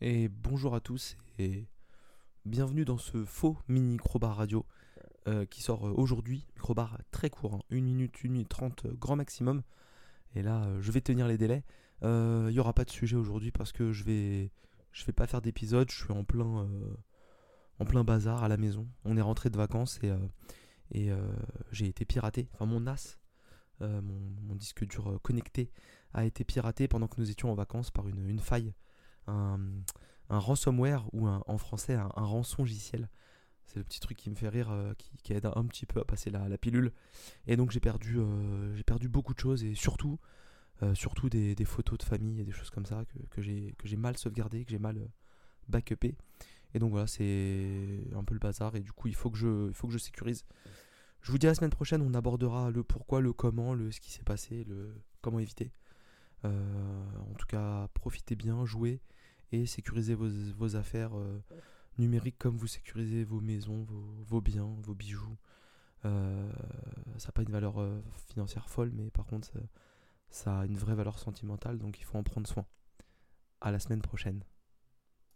et bonjour à tous et bienvenue dans ce faux mini microbar radio euh, qui sort euh, aujourd'hui. Microbar très court, 1 hein. minute, 1 minute 30 euh, grand maximum. Et là, je vais tenir les délais. Il n'y aura pas de sujet aujourd'hui parce que je vais, je vais pas faire d'épisode. Je suis en plein, bazar à la maison. On est rentré de vacances et, j'ai été piraté. Enfin, mon NAS, mon, disque dur connecté, a été piraté pendant que nous étions en vacances par une faille un, ransomware ou en français un, rançon logiciel. C'est le petit truc qui me fait rire, euh, qui, aide un petit peu à passer la, pilule. Et donc j'ai perdu, euh, j'ai perdu beaucoup de choses et surtout, euh, surtout des, photos de famille et des choses comme ça que, j'ai, que j'ai mal sauvegardé, que j'ai mal backupé. Et donc voilà, c'est un peu le bazar et du coup il faut que je, faut que je sécurise. Je vous dis la semaine prochaine, on abordera le pourquoi, le comment, le ce qui s'est passé, le comment éviter. En tout cas, profitez bien, jouez et sécuriser vos, affaires euh, numériques comme vous sécurisez vos maisons, vos, biens, vos bijoux. Euh, ça n'a pas une valeur euh, financière folle, mais par contre, ça, ça, a une vraie valeur sentimentale, donc il faut en prendre soin. À la semaine prochaine.